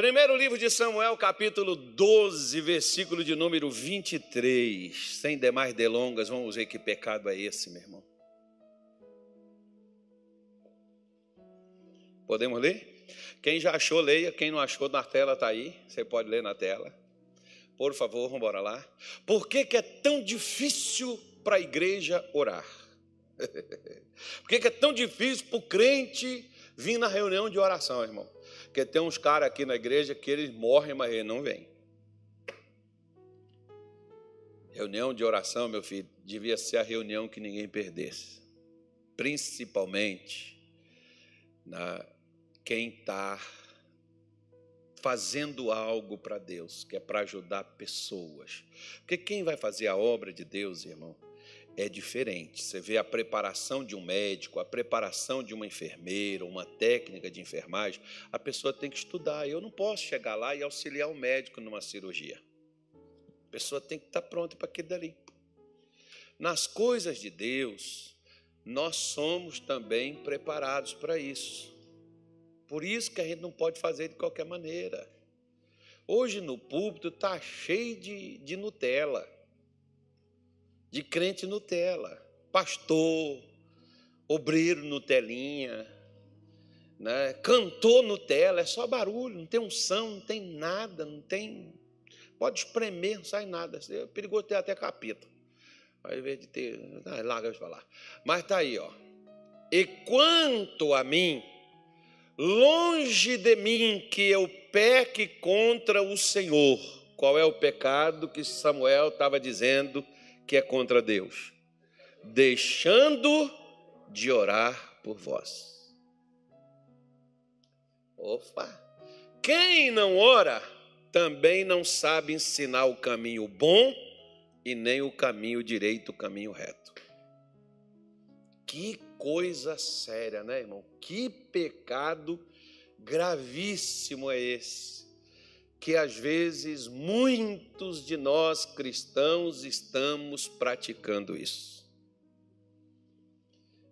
Primeiro livro de Samuel, capítulo 12, versículo de número 23. Sem demais delongas, vamos ver que pecado é esse, meu irmão. Podemos ler? Quem já achou, leia. Quem não achou, na tela está aí. Você pode ler na tela. Por favor, vamos embora lá. Por que, que é tão difícil para a igreja orar? Por que, que é tão difícil para o crente vir na reunião de oração, irmão? Porque tem uns caras aqui na igreja que eles morrem, mas eles não vêm. Reunião de oração, meu filho, devia ser a reunião que ninguém perdesse. Principalmente na quem está fazendo algo para Deus, que é para ajudar pessoas. Porque quem vai fazer a obra de Deus, irmão, é diferente. Você vê a preparação de um médico, a preparação de uma enfermeira, uma técnica de enfermagem, a pessoa tem que estudar. Eu não posso chegar lá e auxiliar o médico numa cirurgia. A pessoa tem que estar pronta para aquilo dali. Nas coisas de Deus, nós somos também preparados para isso. Por isso que a gente não pode fazer de qualquer maneira. Hoje no púlpito está cheio de, de Nutella de crente Nutella, pastor, obreiro Nutelinha, né? cantor Nutella, é só barulho, não tem unção, não tem nada, não tem. Pode espremer, não sai nada. É perigoso ter até capeta. Ao invés de ter. Ah, larga de falar. Mas está aí, ó. E quanto a mim, longe de mim que eu peque contra o Senhor. Qual é o pecado que Samuel estava dizendo? Que é contra Deus? Deixando de orar por vós. Opa! Quem não ora também não sabe ensinar o caminho bom e nem o caminho direito, o caminho reto. Que coisa séria, né, irmão? Que pecado gravíssimo é esse que às vezes muitos de nós cristãos estamos praticando isso.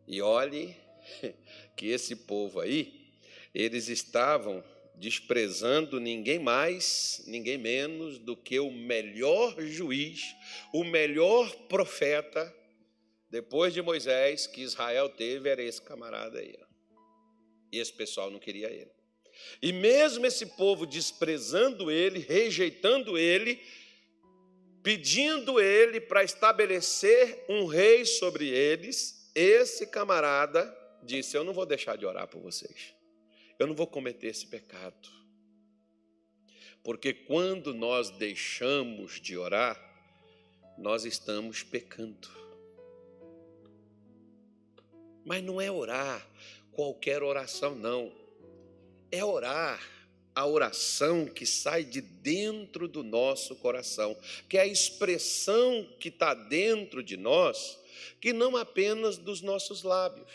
E olhe que esse povo aí, eles estavam desprezando ninguém mais, ninguém menos do que o melhor juiz, o melhor profeta, depois de Moisés, que Israel teve, era esse camarada aí. E esse pessoal não queria ele. E mesmo esse povo desprezando ele, rejeitando ele, pedindo ele para estabelecer um rei sobre eles, esse camarada disse: Eu não vou deixar de orar por vocês, eu não vou cometer esse pecado. Porque quando nós deixamos de orar, nós estamos pecando. Mas não é orar qualquer oração, não é orar a oração que sai de dentro do nosso coração, que é a expressão que está dentro de nós, que não apenas dos nossos lábios.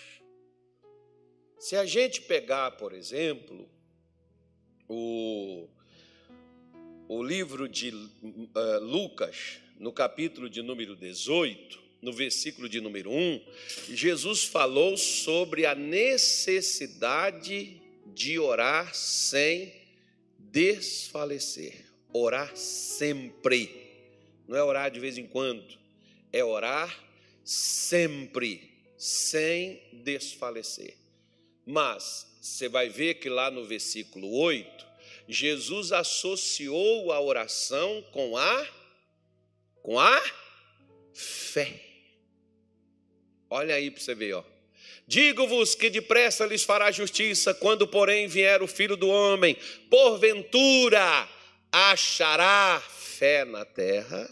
Se a gente pegar, por exemplo, o, o livro de uh, Lucas, no capítulo de número 18, no versículo de número 1, Jesus falou sobre a necessidade de orar sem desfalecer. Orar sempre. Não é orar de vez em quando, é orar sempre, sem desfalecer. Mas você vai ver que lá no versículo 8, Jesus associou a oração com a com a fé. Olha aí para você ver, ó. Digo-vos que depressa lhes fará justiça, quando, porém, vier o filho do homem, porventura achará fé na terra?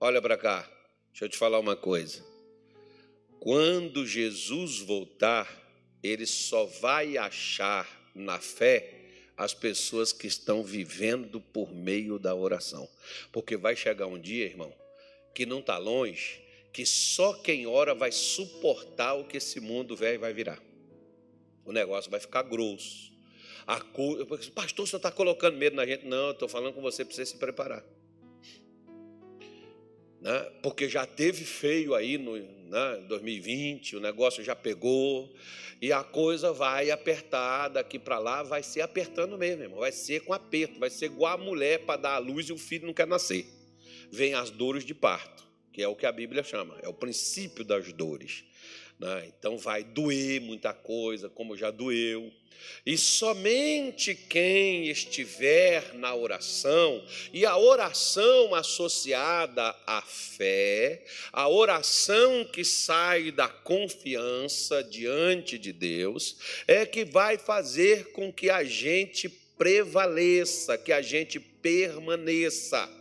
Olha para cá, deixa eu te falar uma coisa. Quando Jesus voltar, ele só vai achar na fé as pessoas que estão vivendo por meio da oração. Porque vai chegar um dia, irmão, que não está longe, que só quem ora vai suportar o que esse mundo velho vai virar. O negócio vai ficar grosso. A cu... Pastor, você está colocando medo na gente? Não, estou falando com você para você se preparar. né? porque já teve feio aí no né, 2020, o negócio já pegou, e a coisa vai apertar daqui para lá, vai ser apertando mesmo, irmão. vai ser com aperto, vai ser igual a mulher para dar a luz e o filho não quer nascer. Vem as dores de parto, que é o que a Bíblia chama, é o princípio das dores. Né? Então vai doer muita coisa, como já doeu. E somente quem estiver na oração, e a oração associada à fé, a oração que sai da confiança diante de Deus, é que vai fazer com que a gente prevaleça, que a gente permaneça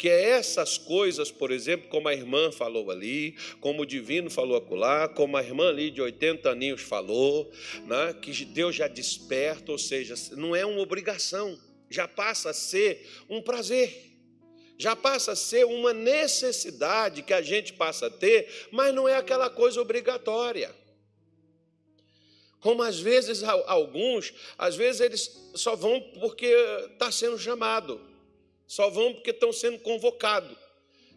que essas coisas, por exemplo, como a irmã falou ali, como o divino falou acolá, como a irmã ali de 80 aninhos falou, né, que Deus já desperta, ou seja, não é uma obrigação, já passa a ser um prazer, já passa a ser uma necessidade que a gente passa a ter, mas não é aquela coisa obrigatória. Como às vezes alguns, às vezes eles só vão porque está sendo chamado. Só vão porque estão sendo convocados.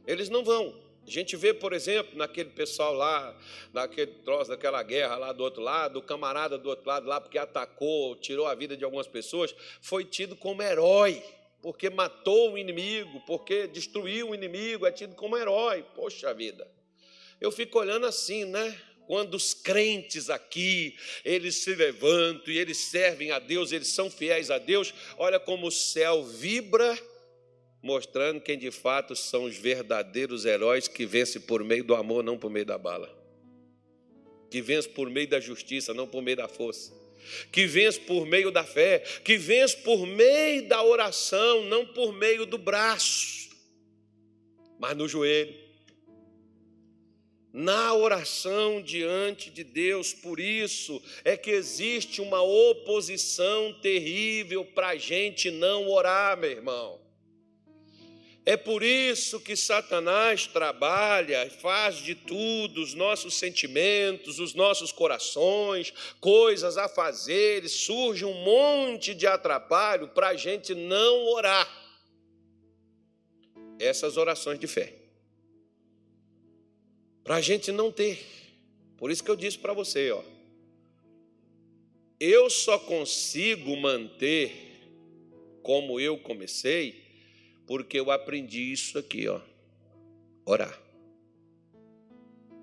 Eles não vão. A gente vê, por exemplo, naquele pessoal lá, naquele troço daquela guerra lá do outro lado, o camarada do outro lado lá, porque atacou, tirou a vida de algumas pessoas, foi tido como herói, porque matou o inimigo, porque destruiu o inimigo, é tido como herói. Poxa vida. Eu fico olhando assim, né? Quando os crentes aqui, eles se levantam e eles servem a Deus, eles são fiéis a Deus, olha como o céu vibra mostrando quem de fato são os verdadeiros heróis que vencem por meio do amor, não por meio da bala. Que vencem por meio da justiça, não por meio da força. Que vence por meio da fé, que vence por meio da oração, não por meio do braço, mas no joelho. Na oração diante de Deus, por isso é que existe uma oposição terrível para a gente não orar, meu irmão. É por isso que Satanás trabalha, faz de tudo, os nossos sentimentos, os nossos corações, coisas a fazer, surge um monte de atrapalho para a gente não orar. Essas orações de fé. Para a gente não ter. Por isso que eu disse para você, ó. Eu só consigo manter como eu comecei porque eu aprendi isso aqui, ó. Orar.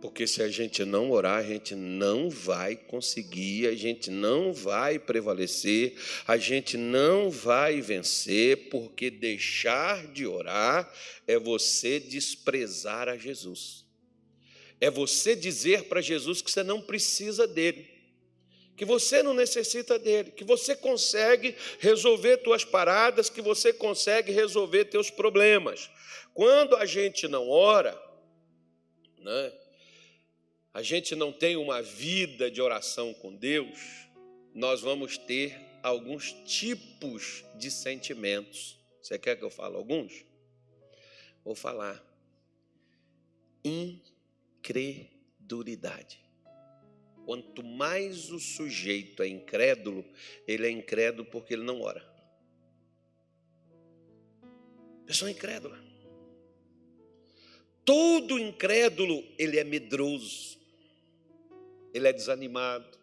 Porque se a gente não orar, a gente não vai conseguir, a gente não vai prevalecer, a gente não vai vencer, porque deixar de orar é você desprezar a Jesus. É você dizer para Jesus que você não precisa dele que você não necessita dele, que você consegue resolver tuas paradas, que você consegue resolver teus problemas. Quando a gente não ora, né, a gente não tem uma vida de oração com Deus, nós vamos ter alguns tipos de sentimentos. Você quer que eu fale alguns? Vou falar. Incredulidade. Quanto mais o sujeito é incrédulo, ele é incrédulo porque ele não ora. Pessoa incrédula. Todo incrédulo, ele é medroso. Ele é desanimado.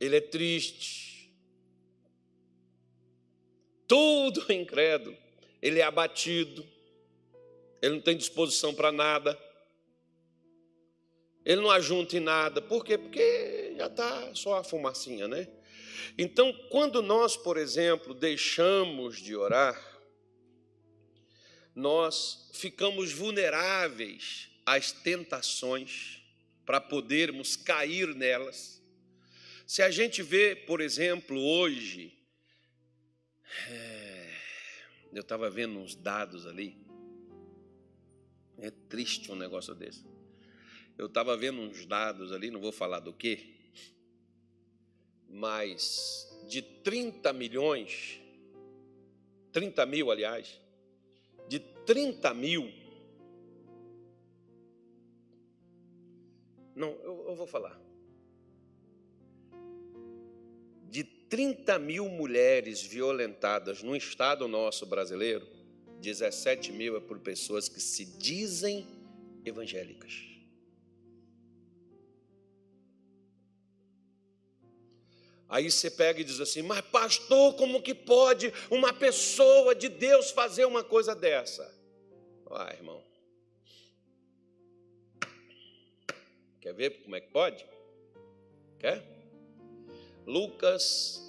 Ele é triste. Todo incrédulo, ele é abatido. Ele não tem disposição para nada. Ele não ajunta em nada. Por quê? Porque já está só a fumacinha, né? Então, quando nós, por exemplo, deixamos de orar, nós ficamos vulneráveis às tentações para podermos cair nelas. Se a gente vê, por exemplo, hoje, é, eu estava vendo uns dados ali, é triste um negócio desse. Eu estava vendo uns dados ali, não vou falar do que, mas de 30 milhões, 30 mil, aliás, de 30 mil. Não, eu, eu vou falar. De 30 mil mulheres violentadas no estado nosso brasileiro, 17 mil é por pessoas que se dizem evangélicas. Aí você pega e diz assim: Mas, pastor, como que pode uma pessoa de Deus fazer uma coisa dessa? Ah, irmão. Quer ver como é que pode? Quer? Lucas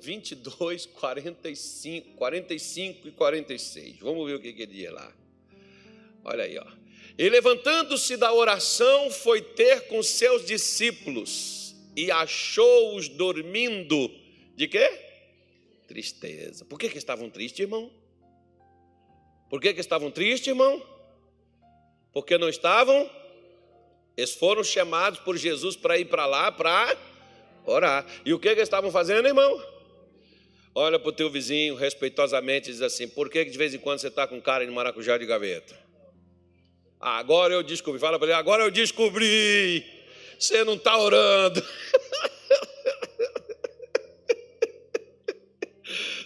22, 45, 45 e 46. Vamos ver o que, que ele diz lá. Olha aí, ó. E levantando-se da oração, foi ter com seus discípulos e achou-os dormindo. De quê? Tristeza. Por que, que estavam tristes, irmão? Por que, que estavam tristes, irmão? Porque não estavam? Eles foram chamados por Jesus para ir para lá para orar. E o que, que eles estavam fazendo, irmão? Olha para o teu vizinho respeitosamente e diz assim: por que, que de vez em quando você está com cara de maracujá de gaveta? Ah, agora eu descobri. Fala para ele: agora eu descobri. Você não está orando.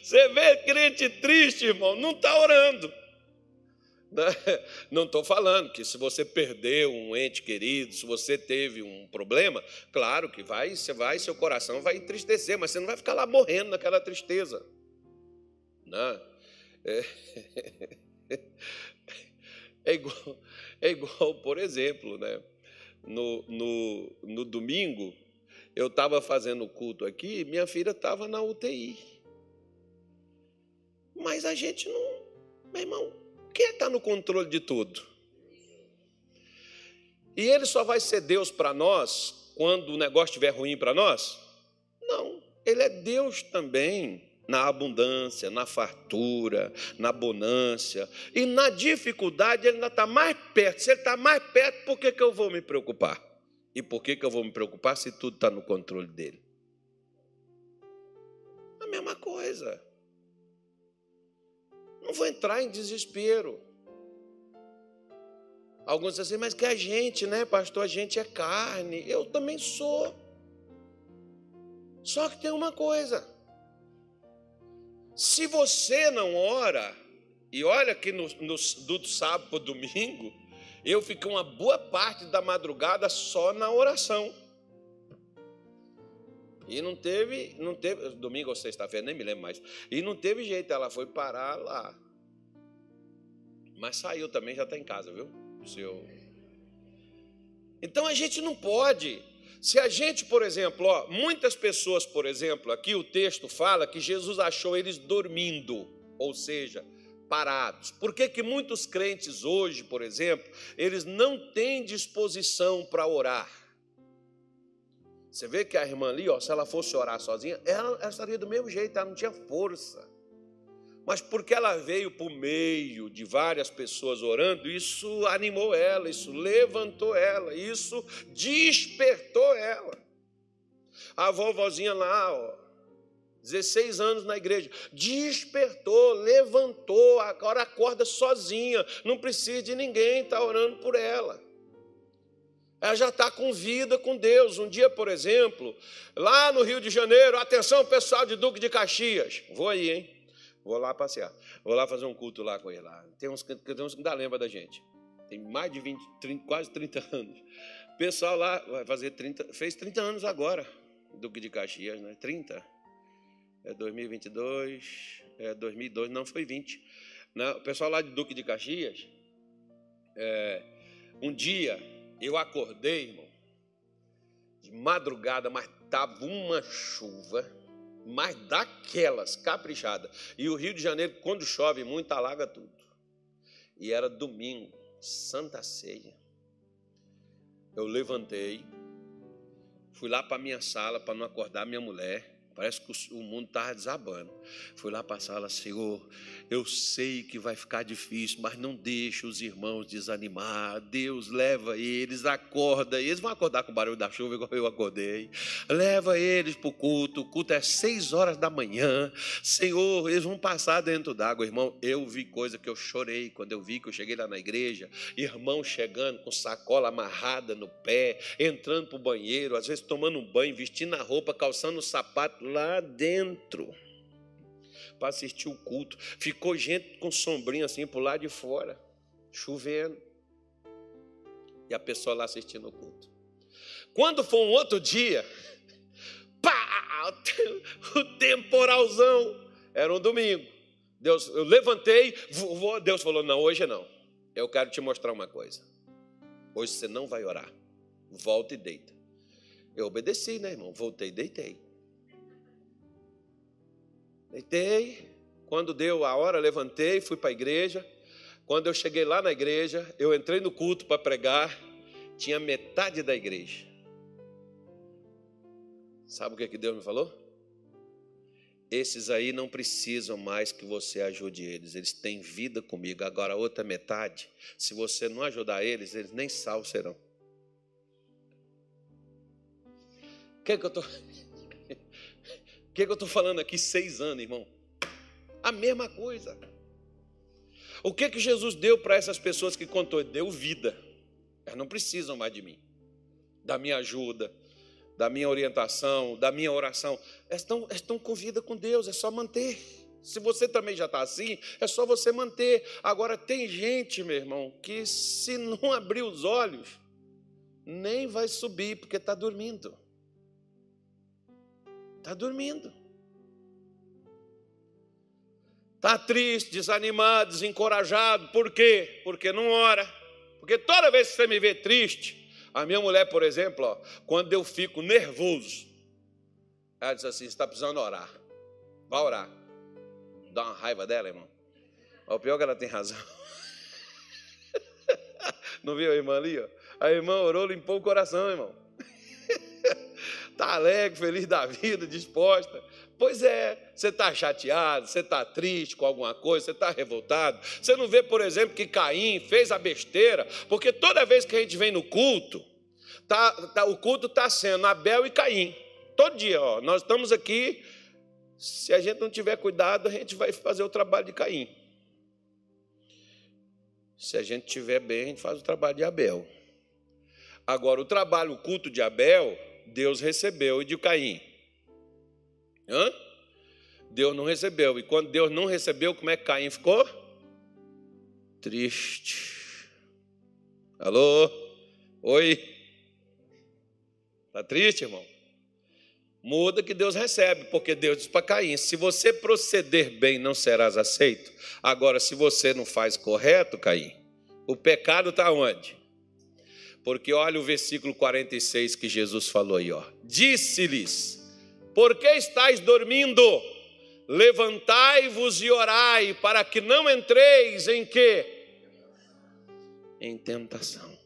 Você vê crente triste, irmão, não está orando. Não estou falando que se você perdeu um ente querido, se você teve um problema, claro que vai, você vai, seu coração vai entristecer, mas você não vai ficar lá morrendo naquela tristeza. Não. Né? É, é, igual, é igual, por exemplo, né? No, no, no domingo, eu estava fazendo culto aqui, minha filha estava na UTI. Mas a gente não, meu irmão, quem está no controle de tudo? E ele só vai ser Deus para nós quando o negócio estiver ruim para nós? Não, ele é Deus também na abundância, na fartura, na bonância. E na dificuldade ele ainda está mais perto. Se ele está mais perto, por que, que eu vou me preocupar? E por que, que eu vou me preocupar se tudo está no controle dele? A mesma coisa. Não vou entrar em desespero. Alguns dizem assim, mas que a gente, né, pastor, a gente é carne. Eu também sou. Só que tem uma coisa. Se você não ora, e olha que no, no, do sábado para domingo, eu fiquei uma boa parte da madrugada só na oração. E não teve, não teve, domingo ou sexta-feira, nem me lembro mais. E não teve jeito, ela foi parar lá. Mas saiu também, já está em casa, viu? Seu... Então a gente não pode. Se a gente, por exemplo, ó, muitas pessoas, por exemplo, aqui o texto fala que Jesus achou eles dormindo, ou seja, parados. Por que, que muitos crentes hoje, por exemplo, eles não têm disposição para orar? Você vê que a irmã ali, ó, se ela fosse orar sozinha, ela, ela estaria do mesmo jeito, ela não tinha força. Mas porque ela veio por meio de várias pessoas orando, isso animou ela, isso levantou ela, isso despertou ela. A vovozinha lá, ó, 16 anos na igreja, despertou, levantou, agora acorda sozinha, não precisa de ninguém estar tá orando por ela ela já está com vida com Deus. Um dia, por exemplo, lá no Rio de Janeiro, atenção pessoal de Duque de Caxias, vou aí, hein? Vou lá passear, vou lá fazer um culto lá com ele. Lá. Tem, uns, tem uns que ainda lembra da gente. Tem mais de 20, 30, quase 30 anos. O pessoal lá vai fazer 30, fez 30 anos agora, Duque de Caxias, né? 30. É 2022, é 2002, não foi 20. Não, o pessoal lá de Duque de Caxias, é, um dia eu acordei, irmão, de madrugada, mas estava uma chuva, mas daquelas, caprichada. E o Rio de Janeiro, quando chove muito, alaga tudo. E era domingo, Santa Ceia. Eu levantei, fui lá para minha sala para não acordar minha mulher. Parece que o mundo estava desabando. Fui lá para a sala, Senhor, eu sei que vai ficar difícil, mas não deixe os irmãos desanimar. Deus leva eles, acorda. Eles vão acordar com o barulho da chuva, igual eu acordei. Leva eles para o culto. O culto é seis horas da manhã. Senhor, eles vão passar dentro d'água. Irmão, eu vi coisa que eu chorei quando eu vi que eu cheguei lá na igreja. Irmão chegando com sacola amarrada no pé, entrando para o banheiro, às vezes tomando um banho, vestindo a roupa, calçando o sapato lá dentro. para assistir o culto. Ficou gente com sombrinho assim por lado de fora, chovendo. E a pessoa lá assistindo o culto. Quando for um outro dia, pá, o temporalzão. Era um domingo. Deus, eu levantei, Deus falou: não, hoje não. Eu quero te mostrar uma coisa. Hoje você não vai orar. Volta e deita. Eu obedeci, né, irmão? Voltei e deitei. Deitei. Quando deu a hora, levantei, fui para a igreja. Quando eu cheguei lá na igreja, eu entrei no culto para pregar. Tinha metade da igreja. Sabe o que, que Deus me falou? Esses aí não precisam mais que você ajude eles, eles têm vida comigo. Agora, a outra metade, se você não ajudar eles, eles nem salvos serão. O que, é que eu estou. O que, é que eu estou falando aqui seis anos, irmão? A mesma coisa. O que que Jesus deu para essas pessoas que contou? Deu vida. Elas não precisam mais de mim, da minha ajuda, da minha orientação, da minha oração. Elas estão, elas estão com vida com Deus, é só manter. Se você também já está assim, é só você manter. Agora, tem gente, meu irmão, que se não abrir os olhos, nem vai subir, porque está dormindo. Está dormindo. Está triste, desanimado, desencorajado. Por quê? Porque não ora. Porque toda vez que você me vê triste, a minha mulher, por exemplo, ó, quando eu fico nervoso, ela diz assim: está precisando orar. Vá orar. Dá uma raiva dela, irmão. O pior é que ela tem razão. Não viu a irmã ali? Ó? A irmã orou, limpou o coração, irmão. Está alegre, feliz da vida, disposta. Pois é, você está chateado, você está triste com alguma coisa, você está revoltado. Você não vê, por exemplo, que Caim fez a besteira, porque toda vez que a gente vem no culto, tá, tá o culto está sendo Abel e Caim. Todo dia, ó, nós estamos aqui. Se a gente não tiver cuidado, a gente vai fazer o trabalho de Caim. Se a gente tiver bem, a gente faz o trabalho de Abel. Agora, o trabalho, o culto de Abel, Deus recebeu, e de Caim? Hã? Deus não recebeu. E quando Deus não recebeu, como é que Caim ficou? Triste. Alô? Oi? Está triste, irmão? Muda que Deus recebe, porque Deus diz para Caim: se você proceder bem, não serás aceito. Agora, se você não faz correto, Caim, o pecado está onde? Porque olha o versículo 46 que Jesus falou aí, ó. Disse-lhes: por que estáis dormindo? Levantai-vos e orai, para que não entreis em quê? Em tentação.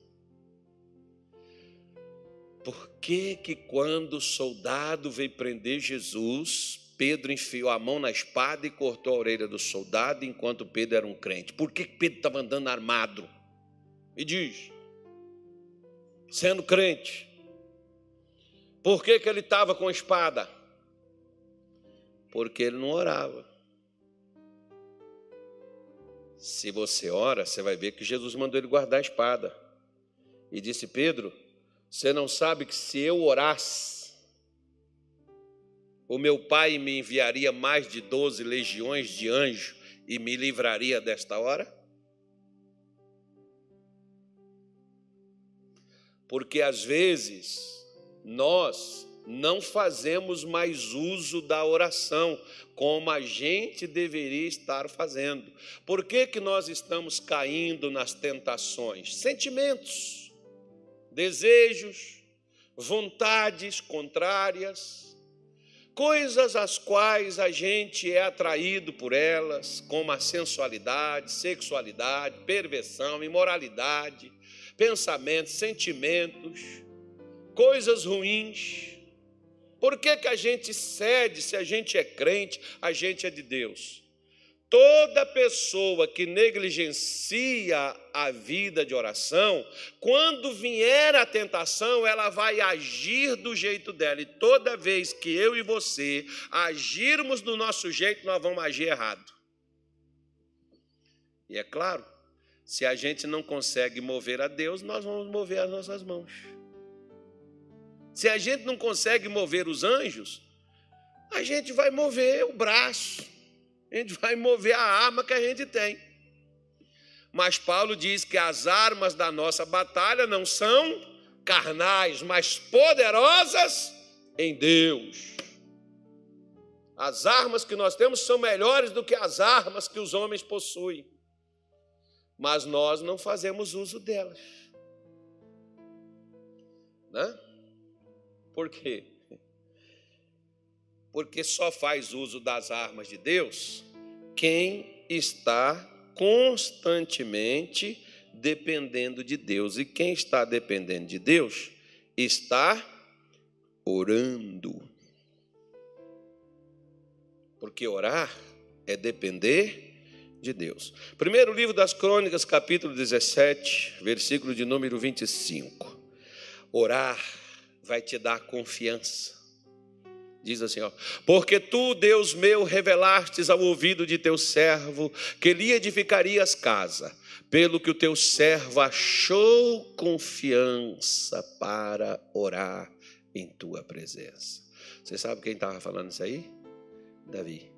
Por que que quando o soldado veio prender Jesus, Pedro enfiou a mão na espada e cortou a orelha do soldado, enquanto Pedro era um crente? Por que Pedro estava andando armado? Me diz. Sendo crente. Por que, que ele estava com a espada? porque ele não orava. Se você ora, você vai ver que Jesus mandou ele guardar a espada. E disse: Pedro, você não sabe que se eu orasse, o meu pai me enviaria mais de doze legiões de anjos e me livraria desta hora? Porque às vezes nós não fazemos mais uso da oração como a gente deveria estar fazendo. Por que, que nós estamos caindo nas tentações? Sentimentos, desejos, vontades contrárias, coisas às quais a gente é atraído por elas, como a sensualidade, sexualidade, perversão, imoralidade, pensamentos, sentimentos, coisas ruins por que, que a gente cede se a gente é crente, a gente é de Deus? Toda pessoa que negligencia a vida de oração, quando vier a tentação, ela vai agir do jeito dela. E toda vez que eu e você agirmos do nosso jeito, nós vamos agir errado. E é claro, se a gente não consegue mover a Deus, nós vamos mover as nossas mãos. Se a gente não consegue mover os anjos, a gente vai mover o braço. A gente vai mover a arma que a gente tem. Mas Paulo diz que as armas da nossa batalha não são carnais, mas poderosas em Deus. As armas que nós temos são melhores do que as armas que os homens possuem. Mas nós não fazemos uso delas. Né? Por quê? Porque só faz uso das armas de Deus quem está constantemente dependendo de Deus. E quem está dependendo de Deus está orando. Porque orar é depender de Deus. Primeiro livro das Crônicas, capítulo 17, versículo de número 25. Orar vai te dar confiança. Diz assim, ó: Porque tu, Deus meu, revelastes ao ouvido de teu servo que lhe edificarias casa, pelo que o teu servo achou confiança para orar em tua presença. Você sabe quem estava falando isso aí? Davi.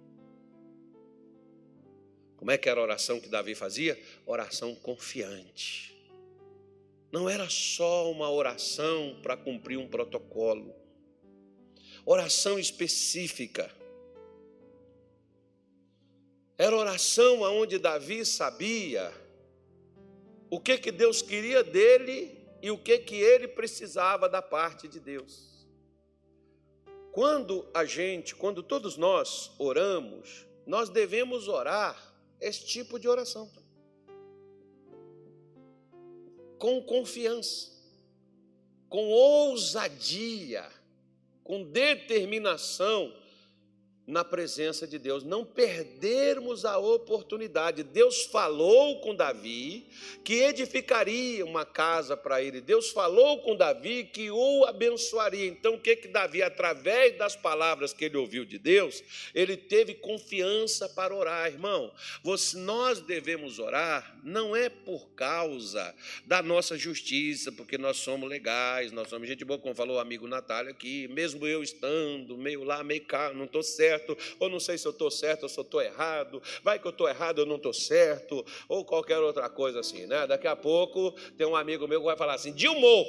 Como é que era a oração que Davi fazia? Oração confiante. Não era só uma oração para cumprir um protocolo. Oração específica. Era oração aonde Davi sabia o que que Deus queria dele e o que que ele precisava da parte de Deus. Quando a gente, quando todos nós oramos, nós devemos orar esse tipo de oração. Com confiança, com ousadia, com determinação, na presença de Deus, não perdermos a oportunidade. Deus falou com Davi que edificaria uma casa para ele. Deus falou com Davi que o abençoaria. Então, o que que Davi, através das palavras que ele ouviu de Deus, ele teve confiança para orar, irmão. Nós devemos orar não é por causa da nossa justiça, porque nós somos legais, nós somos gente boa, como falou o amigo Natália aqui, mesmo eu estando meio lá, meio cá, não estou certo certo, ou não sei se eu estou certo ou se eu estou errado, vai que eu estou errado, eu não estou certo, ou qualquer outra coisa assim, né? Daqui a pouco tem um amigo meu que vai falar assim, Dilmo,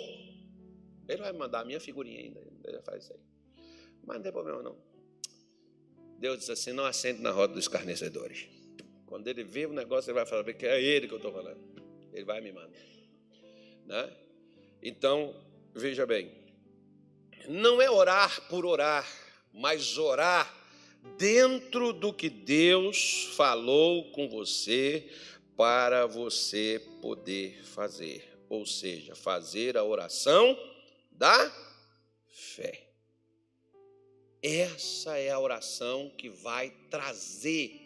ele vai mandar a minha figurinha ainda, ele já faz isso aí. Mas não tem problema não. Deus diz assim, não assente na roda dos escarnecedores. Quando ele vê o negócio, ele vai falar que é ele que eu estou falando. Ele vai me mandar. Né? Então, veja bem, não é orar por orar, mas orar dentro do que Deus falou com você para você poder fazer, ou seja, fazer a oração da fé. Essa é a oração que vai trazer,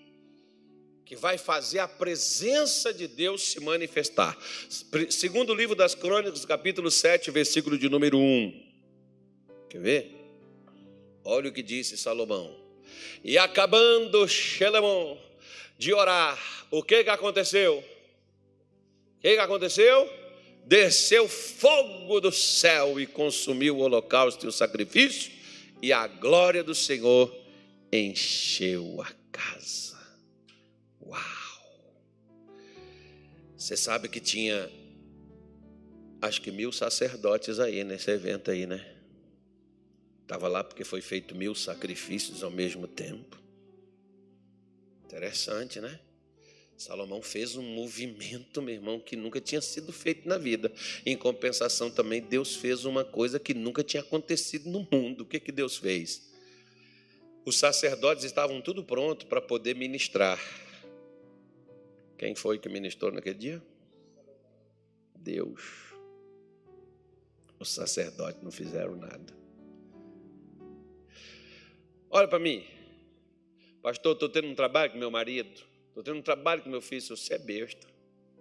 que vai fazer a presença de Deus se manifestar. Segundo o livro das Crônicas, capítulo 7, versículo de número 1. Quer ver? Olha o que disse Salomão. E acabando Xelemon de orar, o que, que aconteceu? O que, que aconteceu? Desceu fogo do céu e consumiu o holocausto e o sacrifício, e a glória do Senhor encheu a casa. Uau! Você sabe que tinha, acho que mil sacerdotes aí nesse evento aí, né? Estava lá porque foi feito mil sacrifícios ao mesmo tempo. Interessante, né? Salomão fez um movimento, meu irmão, que nunca tinha sido feito na vida. Em compensação, também Deus fez uma coisa que nunca tinha acontecido no mundo. O que, que Deus fez? Os sacerdotes estavam tudo pronto para poder ministrar. Quem foi que ministrou naquele dia? Deus. Os sacerdotes não fizeram nada. Olha para mim. Pastor, estou tendo um trabalho com meu marido. Estou tendo um trabalho com meu filho. Você é besta.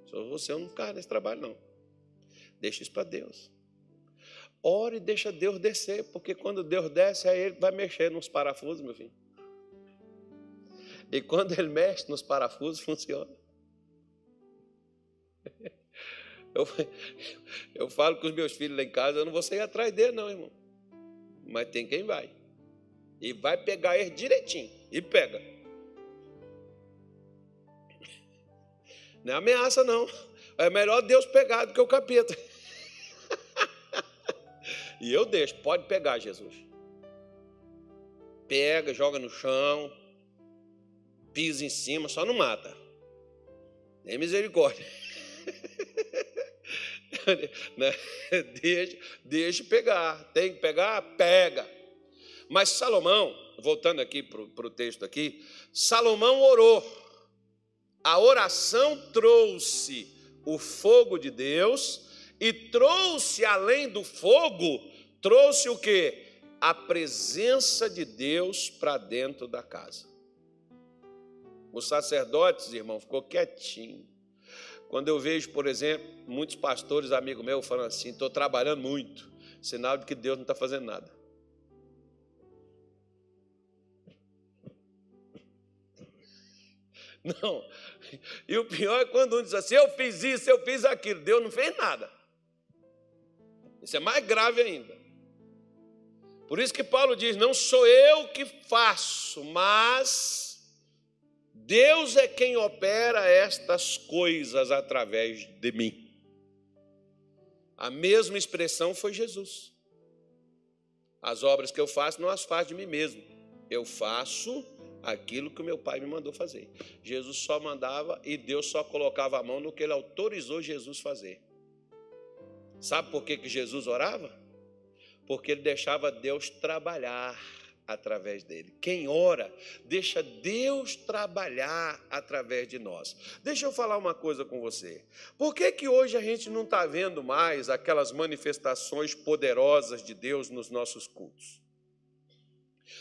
Se você eu não ficar nesse trabalho, não. Deixa isso para Deus. Ore e deixa Deus descer, porque quando Deus desce, aí Ele vai mexer nos parafusos, meu filho. E quando Ele mexe nos parafusos, funciona. Eu, eu falo com os meus filhos lá em casa, eu não vou sair atrás dele, não, irmão. Mas tem quem vai. E vai pegar ele direitinho. E pega. Não é ameaça, não. É melhor Deus pegar do que o capeta. e eu deixo, pode pegar, Jesus. Pega, joga no chão, pisa em cima, só não mata. Nem misericórdia. Né? deixa, deixa pegar. Tem que pegar? Pega. Mas Salomão, voltando aqui para o texto aqui, Salomão orou. A oração trouxe o fogo de Deus e trouxe além do fogo, trouxe o que? A presença de Deus para dentro da casa. Os sacerdotes, irmão, ficou quietinho. Quando eu vejo, por exemplo, muitos pastores, amigos meus, falando assim: estou trabalhando muito, sinal de que Deus não está fazendo nada. Não. E o pior é quando um diz assim: eu fiz isso, eu fiz aquilo. Deus não fez nada. Isso é mais grave ainda. Por isso que Paulo diz: não sou eu que faço, mas Deus é quem opera estas coisas através de mim. A mesma expressão foi Jesus. As obras que eu faço não as faço de mim mesmo. Eu faço aquilo que o meu pai me mandou fazer. Jesus só mandava e Deus só colocava a mão no que ele autorizou Jesus fazer. Sabe por que, que Jesus orava? Porque ele deixava Deus trabalhar através dele. Quem ora, deixa Deus trabalhar através de nós. Deixa eu falar uma coisa com você. Por que, que hoje a gente não está vendo mais aquelas manifestações poderosas de Deus nos nossos cultos?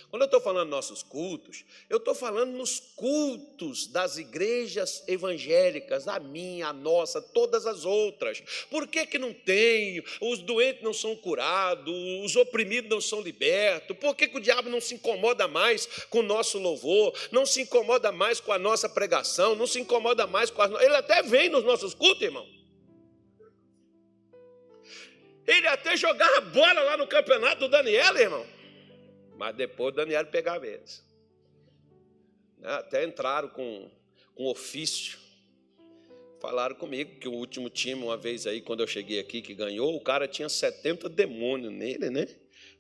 Quando eu estou falando nossos cultos, eu estou falando nos cultos das igrejas evangélicas, a minha, a nossa, todas as outras. Por que, que não tem? Os doentes não são curados, os oprimidos não são libertos. Por que, que o diabo não se incomoda mais com o nosso louvor, não se incomoda mais com a nossa pregação, não se incomoda mais com as. Ele até vem nos nossos cultos, irmão. Ele até jogava bola lá no campeonato do Daniel, irmão. Mas depois Daniel pegava eles. Né, até entraram com, com ofício. Falaram comigo que o último time, uma vez aí, quando eu cheguei aqui, que ganhou, o cara tinha 70 demônios nele, né?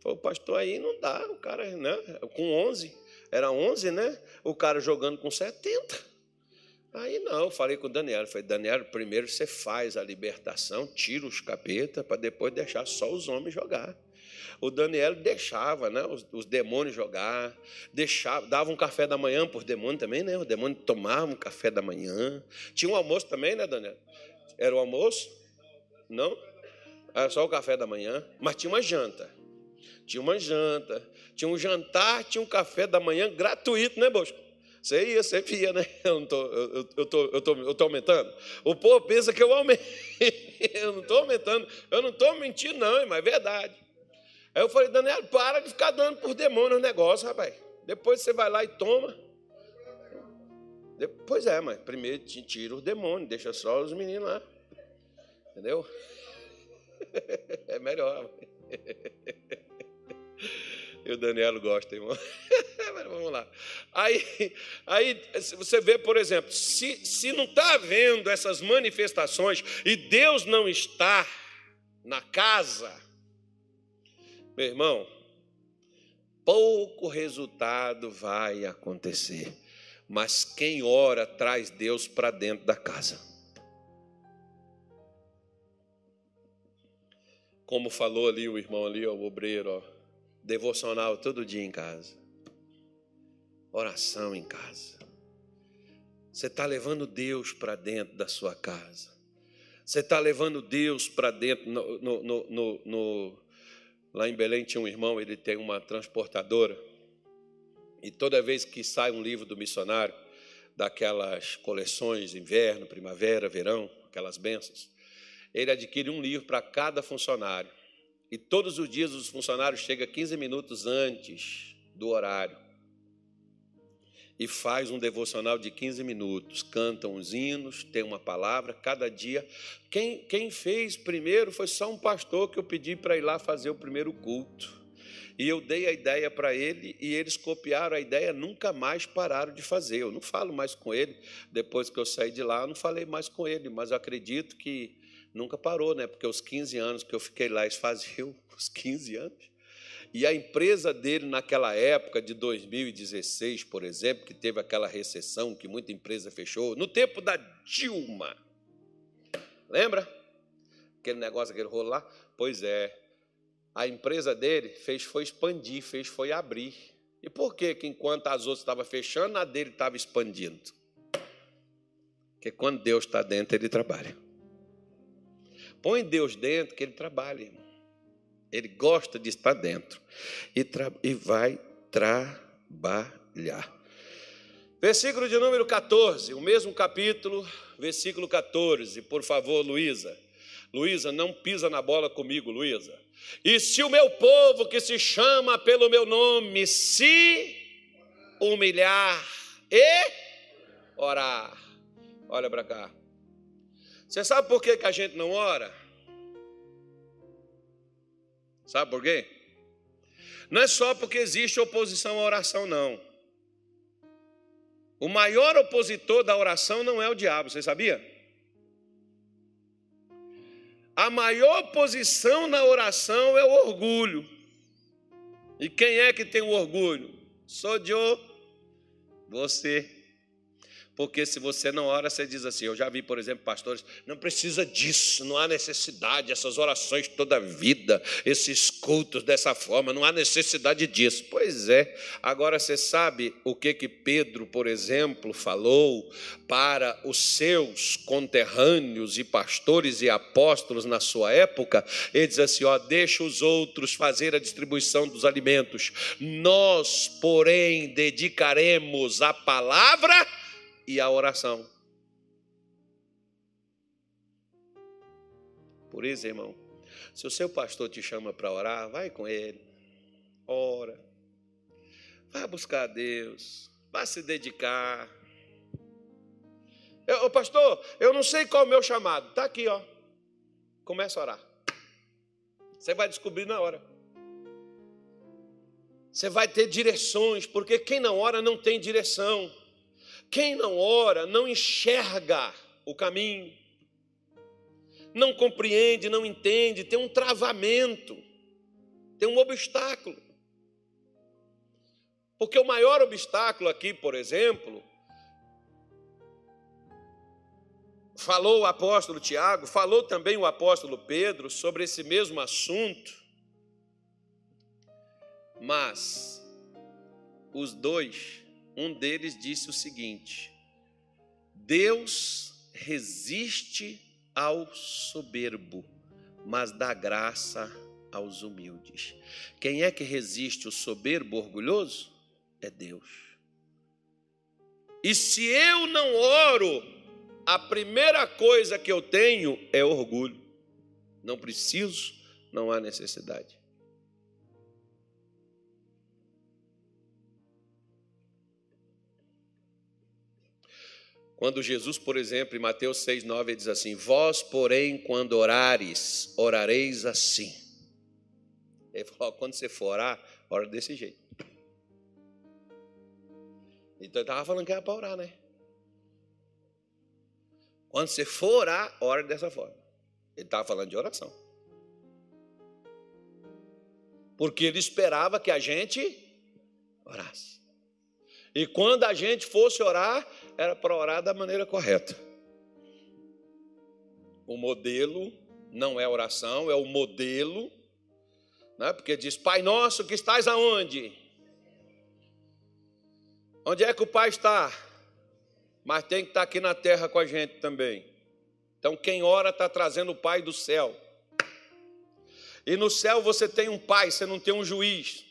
Falou, pastor, aí não dá, o cara, né? Com 11, era 11, né? O cara jogando com 70. Aí não, eu falei com o Daniel, falei, Daniel, primeiro você faz a libertação, tira os capeta, para depois deixar só os homens jogar o Daniel deixava né, os, os demônios jogar, deixava, dava um café da manhã para os demônios também, né? Os demônios tomavam um café da manhã. Tinha um almoço também, né, Daniel? Era o almoço? Não? Era só o café da manhã, mas tinha uma janta. Tinha uma janta, tinha um jantar, tinha um café da manhã gratuito, né, Bosco? Você ia, você via, né? Eu não tô, eu, eu, tô, eu, tô, eu tô aumentando. O povo pensa que eu aumento. Eu não estou aumentando. Eu não estou mentindo, não, mas é verdade. Aí eu falei, Daniel, para de ficar dando por demônio o negócio, rapaz. Depois você vai lá e toma. Pois é, mas primeiro tira os demônios, deixa só os meninos lá. Entendeu? É melhor. E o Daniel gosta, irmão. Mas vamos lá. Aí, aí você vê, por exemplo, se, se não está havendo essas manifestações e Deus não está na casa, meu irmão, pouco resultado vai acontecer, mas quem ora traz Deus para dentro da casa. Como falou ali o irmão ali, o obreiro, ó, devocional todo dia em casa. Oração em casa. Você está levando Deus para dentro da sua casa. Você está levando Deus para dentro no, no, no, Lá em Belém tinha um irmão, ele tem uma transportadora. E toda vez que sai um livro do missionário, daquelas coleções inverno, primavera, verão, aquelas bênçãos, ele adquire um livro para cada funcionário. E todos os dias os funcionários chegam 15 minutos antes do horário e faz um devocional de 15 minutos, cantam os hinos, tem uma palavra cada dia. Quem, quem fez primeiro foi só um pastor que eu pedi para ir lá fazer o primeiro culto. E eu dei a ideia para ele e eles copiaram a ideia, nunca mais pararam de fazer. Eu não falo mais com ele. Depois que eu saí de lá, eu não falei mais com ele, mas acredito que nunca parou, né? Porque os 15 anos que eu fiquei lá, eles faziam os 15 anos. E a empresa dele, naquela época de 2016, por exemplo, que teve aquela recessão que muita empresa fechou, no tempo da Dilma. Lembra? Aquele negócio, aquele rolo lá? Pois é. A empresa dele fez foi expandir, fez foi abrir. E por que que enquanto as outras estavam fechando, a dele estava expandindo? Porque quando Deus está dentro, ele trabalha. Põe Deus dentro que ele trabalha, irmão. Ele gosta de estar dentro e, e vai trabalhar. Versículo de número 14, o mesmo capítulo, versículo 14. Por favor, Luísa. Luísa, não pisa na bola comigo, Luísa. E se o meu povo que se chama pelo meu nome se humilhar e orar. Olha para cá. Você sabe por que, que a gente não ora? Sabe por quê? Não é só porque existe oposição à oração, não. O maior opositor da oração não é o diabo, você sabia? A maior oposição na oração é o orgulho. E quem é que tem o orgulho? Sou eu, você. Porque se você não ora, você diz assim: eu já vi, por exemplo, pastores, não precisa disso, não há necessidade, essas orações toda a vida, esses cultos dessa forma, não há necessidade disso. Pois é, agora você sabe o que que Pedro, por exemplo, falou para os seus conterrâneos e pastores e apóstolos na sua época? Ele diz assim: ó, deixa os outros fazer a distribuição dos alimentos, nós, porém, dedicaremos a palavra e a oração. Por isso, irmão, se o seu pastor te chama para orar, vai com ele, ora, vai buscar a Deus, vai se dedicar. Eu, pastor, eu não sei qual é o meu chamado, está aqui, ó. Começa a orar. Você vai descobrir na hora. Você vai ter direções, porque quem não ora não tem direção. Quem não ora não enxerga o caminho, não compreende, não entende, tem um travamento, tem um obstáculo. Porque o maior obstáculo aqui, por exemplo, falou o apóstolo Tiago, falou também o apóstolo Pedro sobre esse mesmo assunto, mas os dois um deles disse o seguinte: Deus resiste ao soberbo, mas dá graça aos humildes. Quem é que resiste o soberbo orgulhoso? É Deus. E se eu não oro, a primeira coisa que eu tenho é orgulho. Não preciso, não há necessidade. Quando Jesus, por exemplo, em Mateus 6, 9, ele diz assim: Vós, porém, quando orares, orareis assim. Ele falou: quando você for orar, ora desse jeito. Então ele estava falando que era para orar, né? Quando você for orar, ora dessa forma. Ele estava falando de oração. Porque ele esperava que a gente orasse. E quando a gente fosse orar, era para orar da maneira correta. O modelo não é oração, é o modelo, né? porque diz: Pai nosso que estás aonde? Onde é que o Pai está? Mas tem que estar aqui na terra com a gente também. Então, quem ora está trazendo o Pai do céu. E no céu você tem um pai, você não tem um juiz.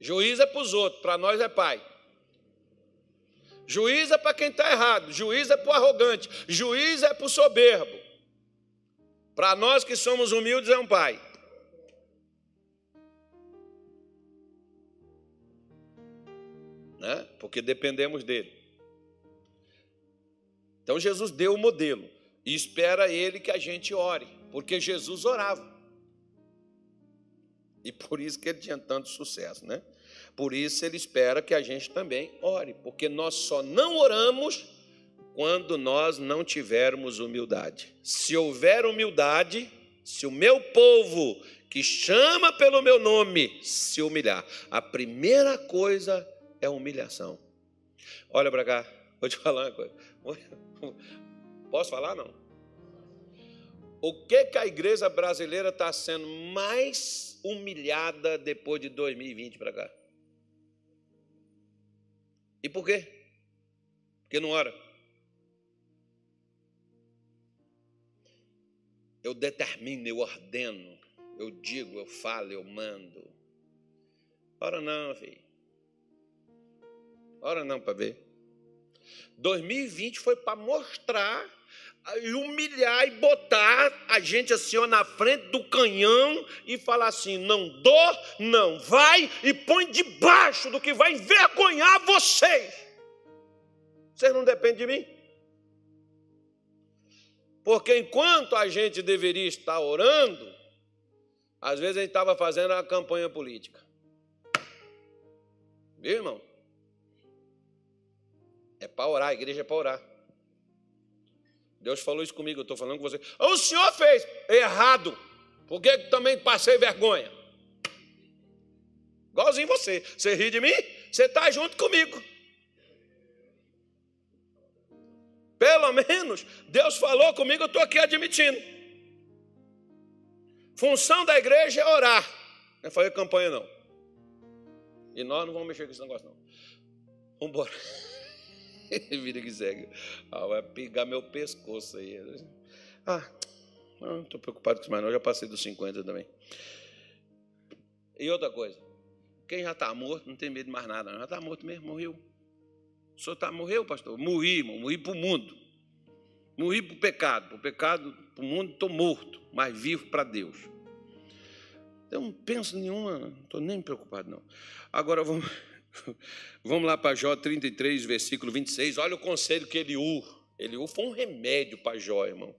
Juiz é para os outros, para nós é pai. Juiz é para quem está errado, juiz é para o arrogante, juiz é para o soberbo. Para nós que somos humildes, é um pai. Né? Porque dependemos dele. Então Jesus deu o modelo e espera ele que a gente ore, porque Jesus orava. E por isso que ele tinha tanto sucesso, né? Por isso ele espera que a gente também ore, porque nós só não oramos quando nós não tivermos humildade. Se houver humildade, se o meu povo que chama pelo meu nome se humilhar, a primeira coisa é humilhação. Olha para cá, vou te falar uma coisa. Posso falar não? O que que a igreja brasileira está sendo mais humilhada depois de 2020 para cá? E por quê? Porque não ora. Eu determino, eu ordeno, eu digo, eu falo, eu mando. Ora não, filho. Ora não para ver. 2020 foi para mostrar e humilhar e botar a gente assim ó, na frente do canhão e falar assim: não dou, não vai, e põe debaixo do que vai envergonhar vocês. Vocês não dependem de mim? Porque enquanto a gente deveria estar orando, às vezes a gente estava fazendo a campanha política. Viu, irmão? É para orar, a igreja é para orar. Deus falou isso comigo, eu estou falando com você. O senhor fez errado, porque também passei vergonha. Igualzinho você. Você ri de mim? Você está junto comigo. Pelo menos Deus falou comigo, eu estou aqui admitindo. Função da igreja é orar. Não é fazer campanha, não. E nós não vamos mexer com esse negócio, não. Vamos embora. Vida que segue. Ah, vai pegar meu pescoço aí. Ah, não estou preocupado com isso mais não, já passei dos 50 também. E outra coisa, quem já está morto não tem medo de mais nada, não. já está morto mesmo, morreu. O senhor tá, morreu, pastor? Morri, irmão, morri para o mundo. Morri para o pecado. Para o pecado, para o mundo, estou morto, mas vivo para Deus. Eu não penso nenhuma, não estou nem preocupado, não. Agora vamos. Vamos lá para Jó 33, versículo 26. Olha o conselho que Eliú. Eliú foi um remédio para Jó, irmão.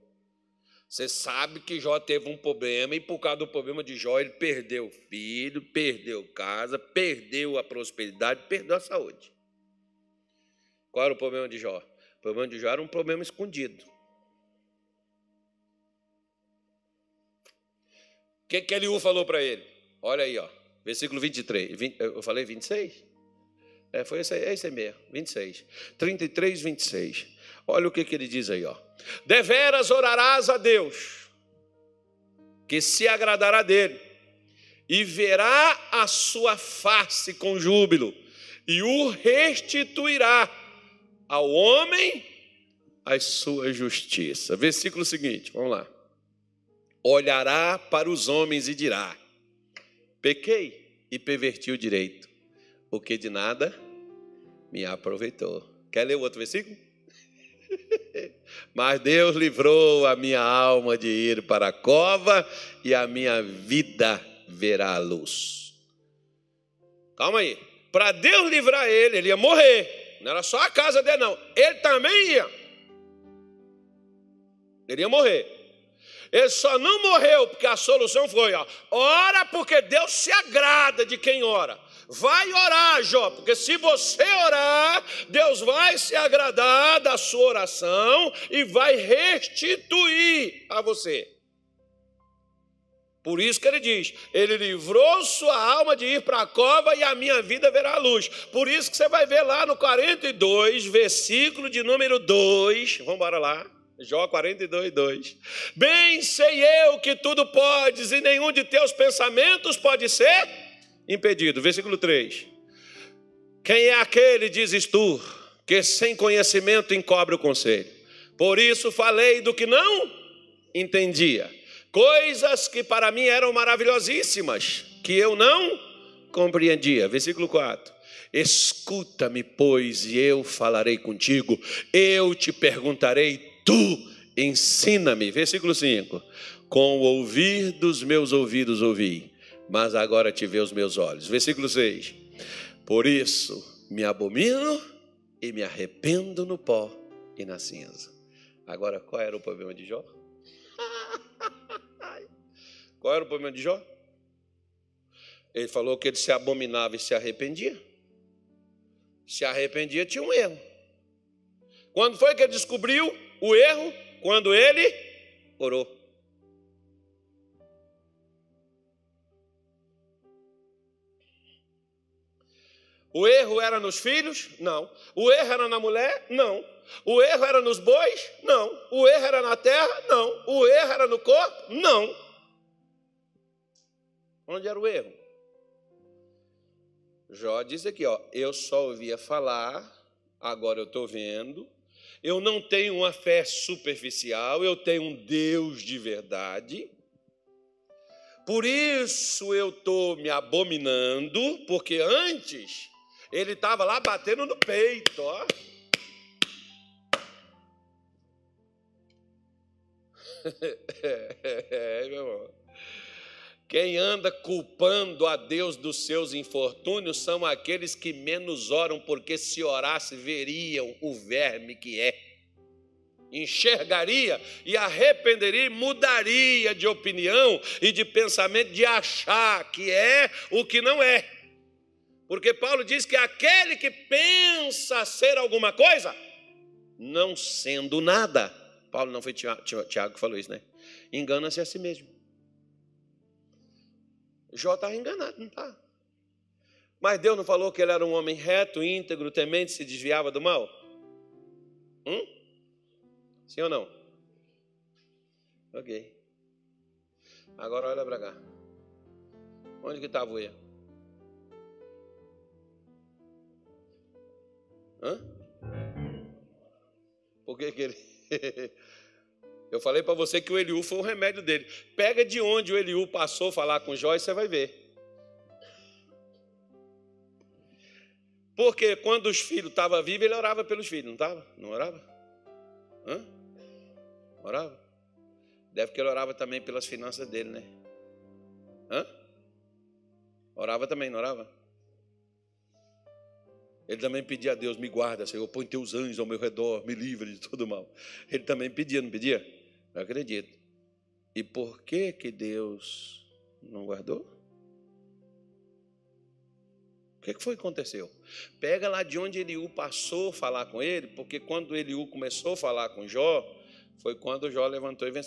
Você sabe que Jó teve um problema e por causa do problema de Jó ele perdeu filho, perdeu casa, perdeu a prosperidade, perdeu a saúde. Qual era o problema de Jó? O problema de Jó era um problema escondido. O que, que Eliú falou para ele? Olha aí, ó, versículo 23. 20, eu falei 26? É, foi esse, é esse mesmo, 26. 33, 26. Olha o que, que ele diz aí, ó. Deveras orarás a Deus, que se agradará dele, e verá a sua face com júbilo, e o restituirá ao homem a sua justiça. Versículo seguinte, vamos lá. Olhará para os homens e dirá: Pequei e perverti o direito o que de nada me aproveitou. Quer ler o outro versículo? Mas Deus livrou a minha alma de ir para a cova e a minha vida verá a luz. Calma aí. Para Deus livrar ele, ele ia morrer. Não era só a casa dele, não. Ele também ia. Ele ia morrer. Ele só não morreu porque a solução foi: ó, ora porque Deus se agrada de quem ora. Vai orar, Jó, porque se você orar, Deus vai se agradar da sua oração e vai restituir a você. Por isso que ele diz: Ele livrou sua alma de ir para a cova e a minha vida verá a luz. Por isso que você vai ver lá no 42, versículo de número 2. Vamos embora lá. Jó 42, 2. Bem sei eu que tudo podes e nenhum de teus pensamentos pode ser impedido. Versículo 3. Quem é aquele, dizes tu, que sem conhecimento encobre o conselho? Por isso falei do que não entendia, coisas que para mim eram maravilhosíssimas, que eu não compreendia. Versículo 4. Escuta-me, pois, e eu falarei contigo, eu te perguntarei, tu ensina-me. Versículo 5. Com o ouvir dos meus ouvidos ouvi mas agora te vê os meus olhos. Versículo 6. Por isso me abomino e me arrependo no pó e na cinza. Agora, qual era o problema de Jó? Qual era o problema de Jó? Ele falou que ele se abominava e se arrependia. Se arrependia, tinha um erro. Quando foi que ele descobriu o erro? Quando ele orou. O erro era nos filhos? Não. O erro era na mulher? Não. O erro era nos bois? Não. O erro era na terra? Não. O erro era no corpo? Não. Onde era o erro? Jó diz aqui, ó, eu só ouvia falar, agora eu estou vendo. Eu não tenho uma fé superficial, eu tenho um Deus de verdade. Por isso eu estou me abominando, porque antes ele estava lá batendo no peito, ó. é, meu irmão. Quem anda culpando a Deus dos seus infortúnios são aqueles que menos oram, porque se orasse veriam o verme que é. Enxergaria e arrependeria, mudaria de opinião e de pensamento, de achar que é o que não é. Porque Paulo diz que aquele que pensa ser alguma coisa, não sendo nada. Paulo não foi Tiago, que falou isso, né? Engana-se a si mesmo. Jó estava enganado, não está? Mas Deus não falou que ele era um homem reto, íntegro, temente, se desviava do mal? Hum? Sim ou não? Ok. Agora olha para cá. Onde que estava o erro? Hã? Por que, que ele. Eu falei para você que o Eliú foi o remédio dele. Pega de onde o Eliú passou falar com Jó e você vai ver. Porque quando os filhos estavam vivos, ele orava pelos filhos, não estava? Não orava? Hã? Orava? Deve que ele orava também pelas finanças dele, né? Hã? Orava também, não orava? Ele também pedia a Deus: me guarda, Senhor, põe teus anjos ao meu redor, me livre de todo mal. Ele também pedia, não pedia? Eu acredito. E por que que Deus não guardou? O que foi que aconteceu? Pega lá de onde Eliú passou a falar com ele, porque quando Eliú começou a falar com Jó, foi quando Jó levantou e venceu.